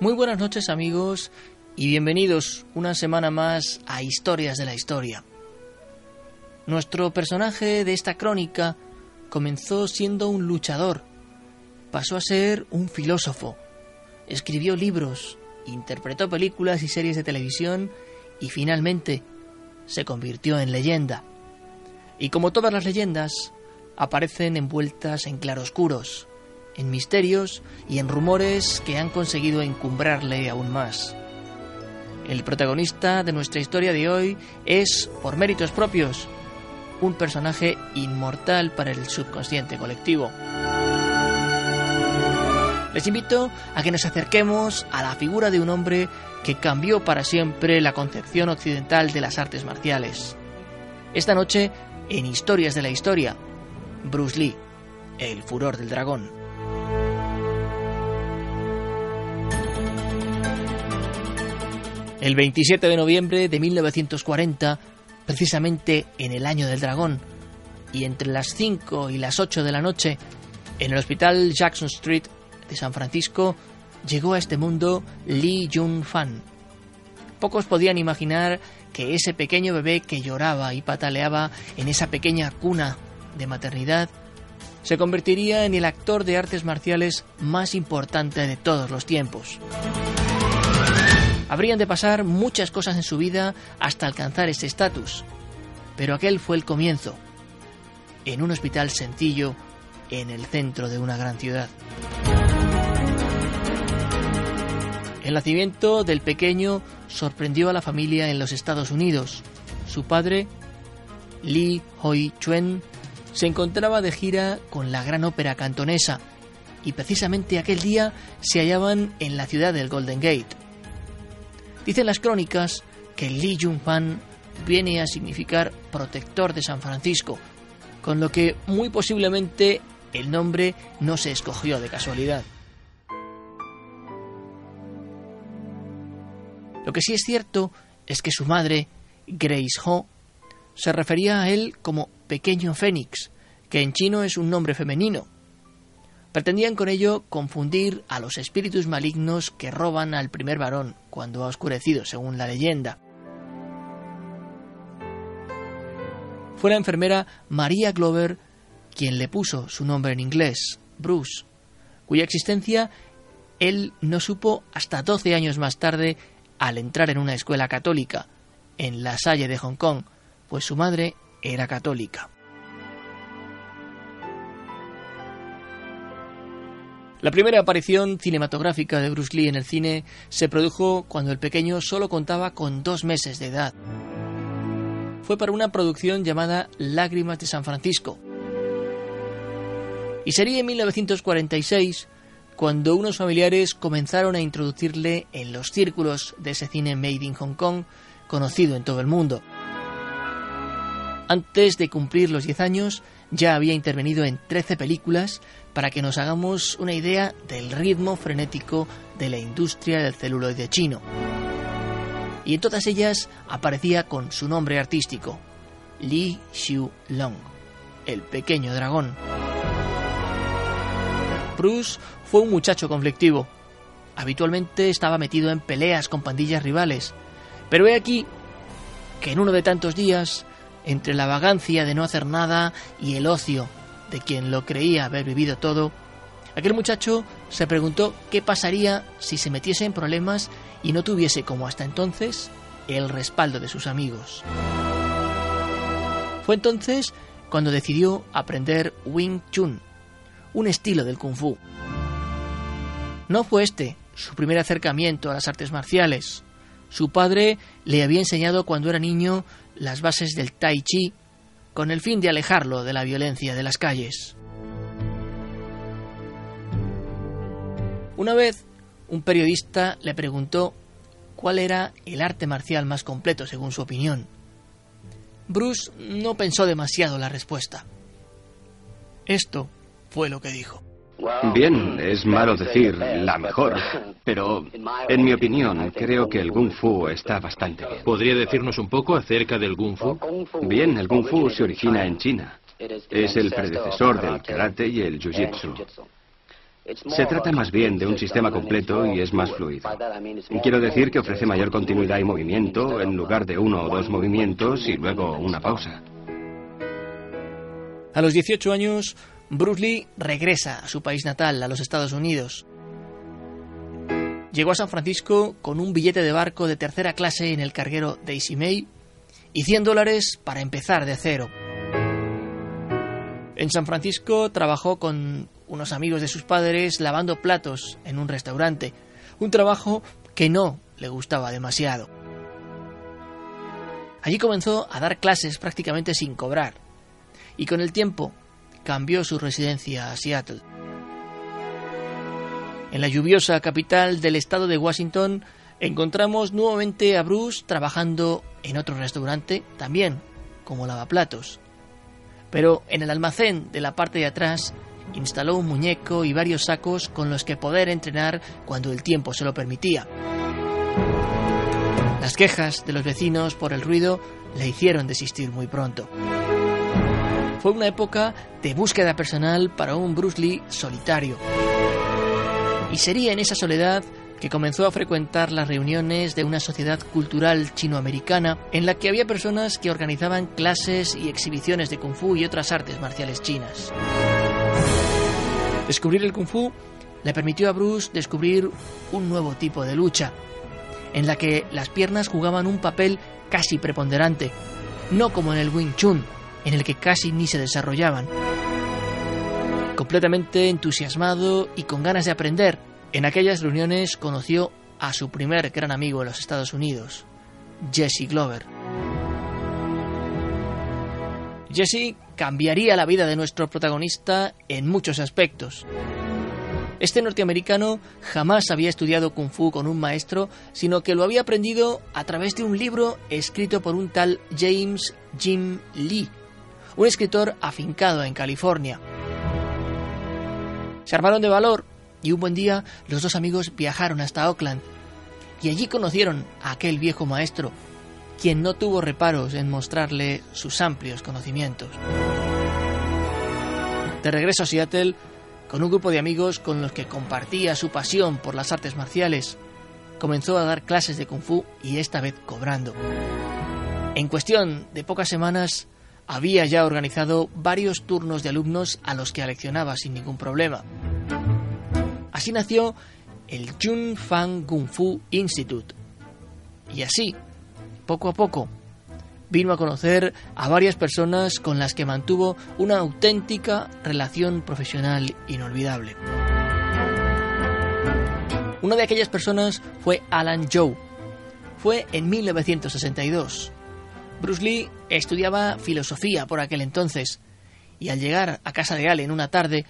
Muy buenas noches amigos y bienvenidos una semana más a Historias de la Historia. Nuestro personaje de esta crónica comenzó siendo un luchador, pasó a ser un filósofo, escribió libros, interpretó películas y series de televisión y finalmente se convirtió en leyenda. Y como todas las leyendas, aparecen envueltas en claroscuros, en misterios y en rumores que han conseguido encumbrarle aún más. El protagonista de nuestra historia de hoy es, por méritos propios, un personaje inmortal para el subconsciente colectivo. Les invito a que nos acerquemos a la figura de un hombre que cambió para siempre la concepción occidental de las artes marciales. Esta noche, en Historias de la Historia, Bruce Lee, el furor del dragón. El 27 de noviembre de 1940, precisamente en el año del dragón, y entre las 5 y las 8 de la noche, en el hospital Jackson Street de San Francisco, llegó a este mundo Lee Jun-fan. Pocos podían imaginar que ese pequeño bebé que lloraba y pataleaba en esa pequeña cuna de maternidad se convertiría en el actor de artes marciales más importante de todos los tiempos. Habrían de pasar muchas cosas en su vida hasta alcanzar ese estatus, pero aquel fue el comienzo, en un hospital sencillo en el centro de una gran ciudad. El nacimiento del pequeño sorprendió a la familia en los Estados Unidos. Su padre, Lee Hoi Chuen, se encontraba de gira con la gran ópera cantonesa y precisamente aquel día se hallaban en la ciudad del Golden Gate. Dicen las crónicas que Li Jun-fan viene a significar protector de San Francisco, con lo que muy posiblemente el nombre no se escogió de casualidad. Lo que sí es cierto es que su madre, Grace Ho, se refería a él como pequeño fénix, que en chino es un nombre femenino, Pretendían con ello confundir a los espíritus malignos que roban al primer varón cuando ha oscurecido, según la leyenda. Fue la enfermera María Glover quien le puso su nombre en inglés, Bruce, cuya existencia él no supo hasta 12 años más tarde al entrar en una escuela católica, en La Salle de Hong Kong, pues su madre era católica. La primera aparición cinematográfica de Bruce Lee en el cine se produjo cuando el pequeño solo contaba con dos meses de edad. Fue para una producción llamada Lágrimas de San Francisco. Y sería en 1946 cuando unos familiares comenzaron a introducirle en los círculos de ese cine Made in Hong Kong conocido en todo el mundo. Antes de cumplir los 10 años, ya había intervenido en 13 películas para que nos hagamos una idea del ritmo frenético de la industria del celuloide chino. Y en todas ellas aparecía con su nombre artístico, Li Xiu Long, el pequeño dragón. Bruce fue un muchacho conflictivo. Habitualmente estaba metido en peleas con pandillas rivales. Pero he aquí que en uno de tantos días, entre la vagancia de no hacer nada y el ocio de quien lo creía haber vivido todo, aquel muchacho se preguntó qué pasaría si se metiese en problemas y no tuviese como hasta entonces el respaldo de sus amigos. Fue entonces cuando decidió aprender Wing Chun, un estilo del kung fu. No fue este su primer acercamiento a las artes marciales. Su padre le había enseñado cuando era niño las bases del tai chi con el fin de alejarlo de la violencia de las calles. Una vez, un periodista le preguntó cuál era el arte marcial más completo según su opinión. Bruce no pensó demasiado la respuesta. Esto fue lo que dijo. Bien, es malo decir la mejor, pero en mi opinión creo que el Kung Fu está bastante bien. ¿Podría decirnos un poco acerca del Kung Fu? Bien, el Kung Fu se origina en China. Es el predecesor del karate y el jiu-jitsu. Se trata más bien de un sistema completo y es más fluido. Quiero decir que ofrece mayor continuidad y movimiento en lugar de uno o dos movimientos y luego una pausa. A los 18 años, Bruce Lee regresa a su país natal, a los Estados Unidos. Llegó a San Francisco con un billete de barco de tercera clase en el carguero Daisy May y 100 dólares para empezar de cero. En San Francisco trabajó con unos amigos de sus padres lavando platos en un restaurante, un trabajo que no le gustaba demasiado. Allí comenzó a dar clases prácticamente sin cobrar y con el tiempo cambió su residencia a Seattle. En la lluviosa capital del estado de Washington encontramos nuevamente a Bruce trabajando en otro restaurante, también como lavaplatos. Pero en el almacén de la parte de atrás instaló un muñeco y varios sacos con los que poder entrenar cuando el tiempo se lo permitía. Las quejas de los vecinos por el ruido le hicieron desistir muy pronto. Fue una época de búsqueda personal para un Bruce Lee solitario. Y sería en esa soledad que comenzó a frecuentar las reuniones de una sociedad cultural chinoamericana en la que había personas que organizaban clases y exhibiciones de kung fu y otras artes marciales chinas. Descubrir el kung fu le permitió a Bruce descubrir un nuevo tipo de lucha, en la que las piernas jugaban un papel casi preponderante, no como en el Wing Chun, en el que casi ni se desarrollaban. Completamente entusiasmado y con ganas de aprender, en aquellas reuniones conoció a su primer gran amigo en los Estados Unidos, Jesse Glover. Jesse cambiaría la vida de nuestro protagonista en muchos aspectos. Este norteamericano jamás había estudiado kung fu con un maestro, sino que lo había aprendido a través de un libro escrito por un tal James Jim Lee, un escritor afincado en California. Se armaron de valor y un buen día los dos amigos viajaron hasta Oakland y allí conocieron a aquel viejo maestro, quien no tuvo reparos en mostrarle sus amplios conocimientos. De regreso a Seattle, con un grupo de amigos con los que compartía su pasión por las artes marciales, comenzó a dar clases de kung fu y esta vez cobrando. En cuestión de pocas semanas, había ya organizado varios turnos de alumnos a los que aleccionaba sin ningún problema. Así nació el Jun Fan Kung Fu Institute. Y así, poco a poco, vino a conocer a varias personas con las que mantuvo una auténtica relación profesional inolvidable. Una de aquellas personas fue Alan Joe. Fue en 1962. Bruce Lee estudiaba filosofía por aquel entonces y al llegar a casa de Allen una tarde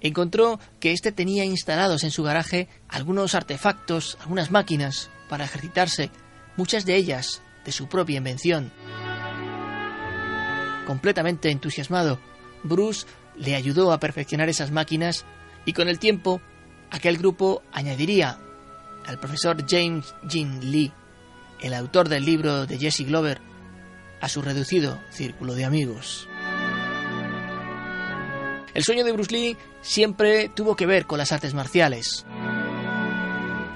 encontró que éste tenía instalados en su garaje algunos artefactos, algunas máquinas para ejercitarse, muchas de ellas de su propia invención. Completamente entusiasmado, Bruce le ayudó a perfeccionar esas máquinas y con el tiempo aquel grupo añadiría al profesor James Jean Lee, el autor del libro de Jesse Glover, a su reducido círculo de amigos. El sueño de Bruce Lee siempre tuvo que ver con las artes marciales.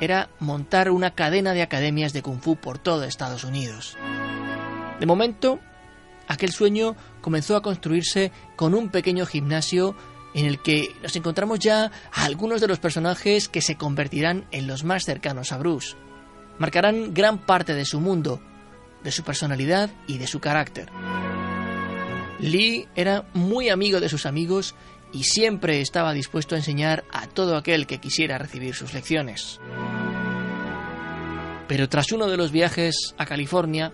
Era montar una cadena de academias de kung fu por todo Estados Unidos. De momento, aquel sueño comenzó a construirse con un pequeño gimnasio en el que nos encontramos ya a algunos de los personajes que se convertirán en los más cercanos a Bruce. Marcarán gran parte de su mundo, de su personalidad y de su carácter. Lee era muy amigo de sus amigos y siempre estaba dispuesto a enseñar a todo aquel que quisiera recibir sus lecciones. Pero tras uno de los viajes a California,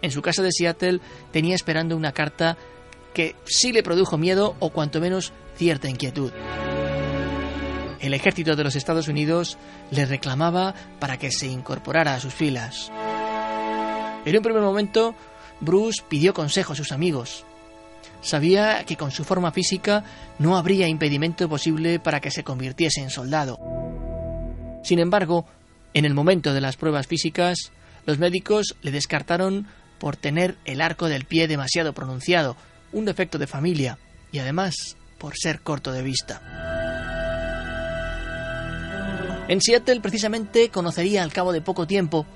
en su casa de Seattle tenía esperando una carta que sí le produjo miedo o cuanto menos cierta inquietud. El ejército de los Estados Unidos le reclamaba para que se incorporara a sus filas. En un primer momento, Bruce pidió consejo a sus amigos. Sabía que con su forma física no habría impedimento posible para que se convirtiese en soldado. Sin embargo, en el momento de las pruebas físicas, los médicos le descartaron por tener el arco del pie demasiado pronunciado, un defecto de familia, y además por ser corto de vista. En Seattle precisamente conocería al cabo de poco tiempo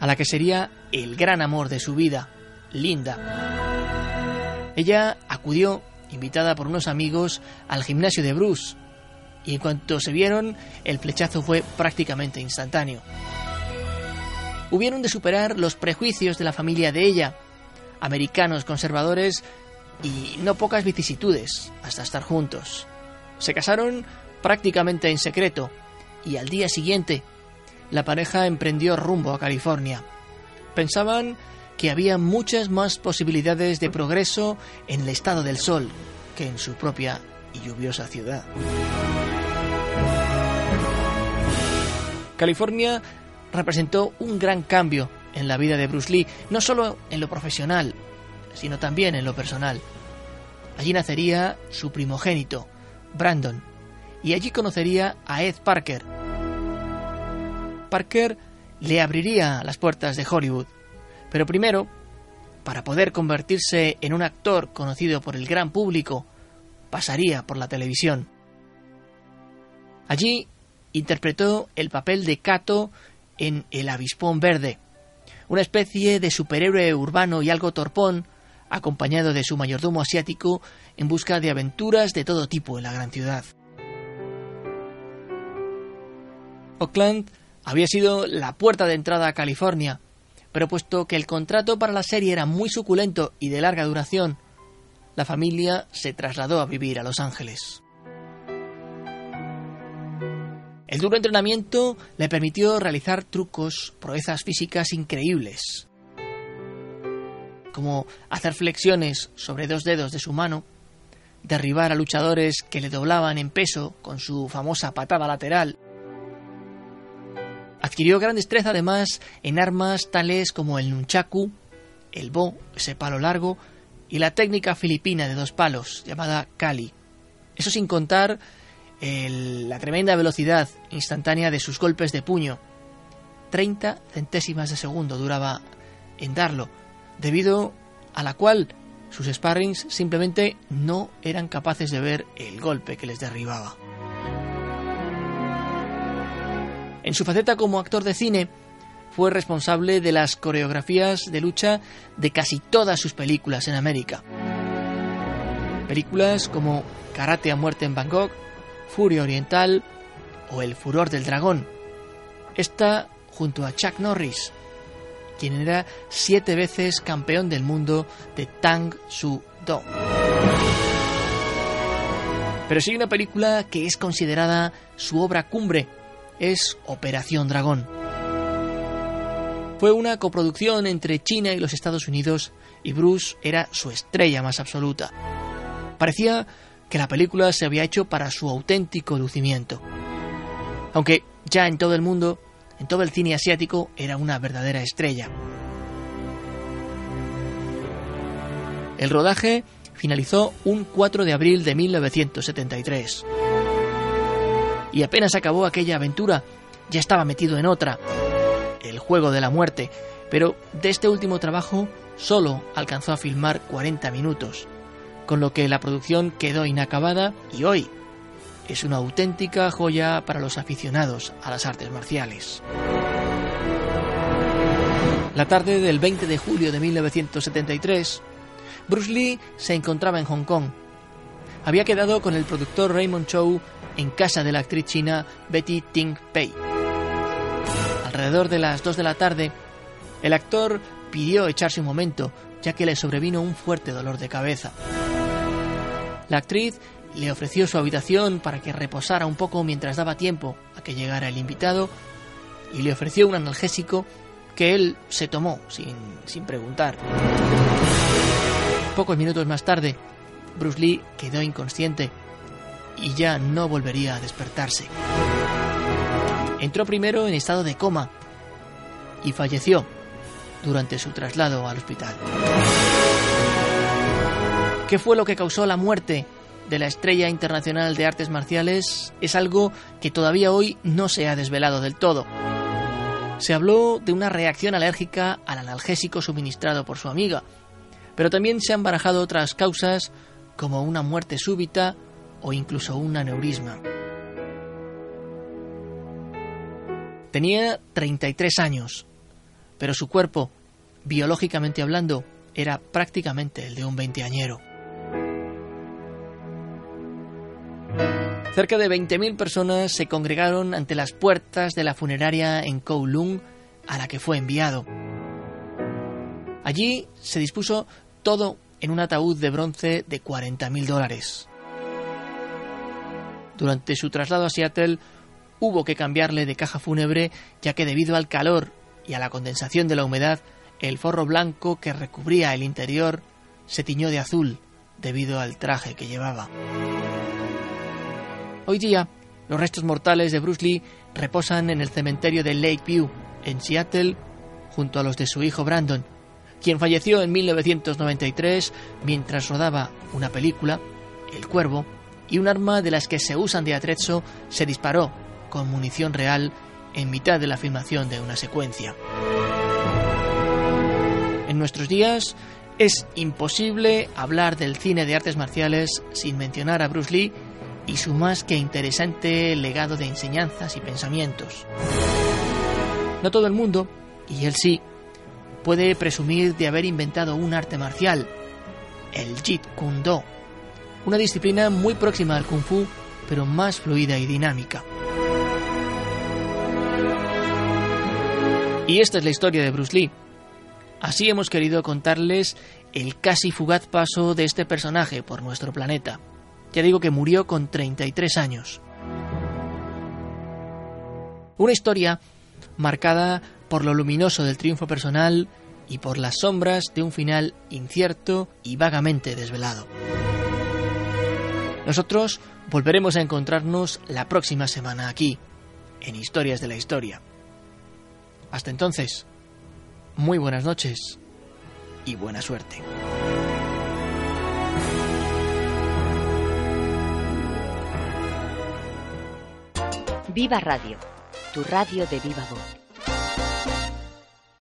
a la que sería el gran amor de su vida, Linda. Ella acudió, invitada por unos amigos, al gimnasio de Bruce, y en cuanto se vieron, el flechazo fue prácticamente instantáneo. Hubieron de superar los prejuicios de la familia de ella, americanos conservadores y no pocas vicisitudes hasta estar juntos. Se casaron prácticamente en secreto y al día siguiente la pareja emprendió rumbo a California. Pensaban que había muchas más posibilidades de progreso en el estado del sol que en su propia y lluviosa ciudad. California representó un gran cambio en la vida de Bruce Lee, no solo en lo profesional, sino también en lo personal. Allí nacería su primogénito, Brandon, y allí conocería a Ed Parker. Parker le abriría las puertas de Hollywood, pero primero, para poder convertirse en un actor conocido por el gran público, pasaría por la televisión. Allí interpretó el papel de Kato en El Avispón Verde, una especie de superhéroe urbano y algo torpón, acompañado de su mayordomo asiático en busca de aventuras de todo tipo en la gran ciudad. Oakland había sido la puerta de entrada a California, pero puesto que el contrato para la serie era muy suculento y de larga duración, la familia se trasladó a vivir a Los Ángeles. El duro entrenamiento le permitió realizar trucos, proezas físicas increíbles, como hacer flexiones sobre dos dedos de su mano, derribar a luchadores que le doblaban en peso con su famosa patada lateral. Adquirió gran destreza además en armas tales como el nunchaku, el bo, ese palo largo, y la técnica filipina de dos palos, llamada kali. Eso sin contar la tremenda velocidad instantánea de sus golpes de puño. 30 centésimas de segundo duraba en darlo, debido a la cual sus sparrings simplemente no eran capaces de ver el golpe que les derribaba. En su faceta como actor de cine, fue responsable de las coreografías de lucha de casi todas sus películas en América. Películas como Karate a muerte en Bangkok, Furia Oriental o El Furor del Dragón. Esta junto a Chuck Norris, quien era siete veces campeón del mundo de Tang Soo Do. Pero sigue una película que es considerada su obra cumbre, es Operación Dragón. Fue una coproducción entre China y los Estados Unidos y Bruce era su estrella más absoluta. Parecía que la película se había hecho para su auténtico lucimiento. Aunque ya en todo el mundo, en todo el cine asiático, era una verdadera estrella. El rodaje finalizó un 4 de abril de 1973. Y apenas acabó aquella aventura, ya estaba metido en otra, el juego de la muerte, pero de este último trabajo solo alcanzó a filmar 40 minutos con lo que la producción quedó inacabada y hoy es una auténtica joya para los aficionados a las artes marciales. La tarde del 20 de julio de 1973, Bruce Lee se encontraba en Hong Kong. Había quedado con el productor Raymond Chow en casa de la actriz china Betty Ting Pei. Alrededor de las 2 de la tarde, el actor pidió echarse un momento, ya que le sobrevino un fuerte dolor de cabeza. La actriz le ofreció su habitación para que reposara un poco mientras daba tiempo a que llegara el invitado y le ofreció un analgésico que él se tomó sin, sin preguntar. Pocos minutos más tarde, Bruce Lee quedó inconsciente y ya no volvería a despertarse. Entró primero en estado de coma y falleció durante su traslado al hospital. ¿Qué fue lo que causó la muerte de la estrella internacional de artes marciales? Es algo que todavía hoy no se ha desvelado del todo. Se habló de una reacción alérgica al analgésico suministrado por su amiga, pero también se han barajado otras causas como una muerte súbita o incluso un aneurisma. Tenía 33 años, pero su cuerpo, biológicamente hablando, era prácticamente el de un veinteañero. Cerca de 20.000 personas se congregaron ante las puertas de la funeraria en Kowloon a la que fue enviado. Allí se dispuso todo en un ataúd de bronce de 40.000 dólares. Durante su traslado a Seattle hubo que cambiarle de caja fúnebre ya que debido al calor y a la condensación de la humedad, el forro blanco que recubría el interior se tiñó de azul debido al traje que llevaba. Hoy día, los restos mortales de Bruce Lee reposan en el cementerio de Lakeview, en Seattle, junto a los de su hijo Brandon, quien falleció en 1993 mientras rodaba una película, El Cuervo, y un arma de las que se usan de atrezzo se disparó con munición real en mitad de la filmación de una secuencia. En nuestros días es imposible hablar del cine de artes marciales sin mencionar a Bruce Lee y su más que interesante legado de enseñanzas y pensamientos. No todo el mundo, y él sí, puede presumir de haber inventado un arte marcial, el Jeet Kune Do, una disciplina muy próxima al Kung Fu, pero más fluida y dinámica. Y esta es la historia de Bruce Lee. Así hemos querido contarles el casi fugaz paso de este personaje por nuestro planeta. Ya digo que murió con 33 años. Una historia marcada por lo luminoso del triunfo personal y por las sombras de un final incierto y vagamente desvelado. Nosotros volveremos a encontrarnos la próxima semana aquí, en Historias de la Historia. Hasta entonces, muy buenas noches y buena suerte. Viva Radio, tu radio de viva voz.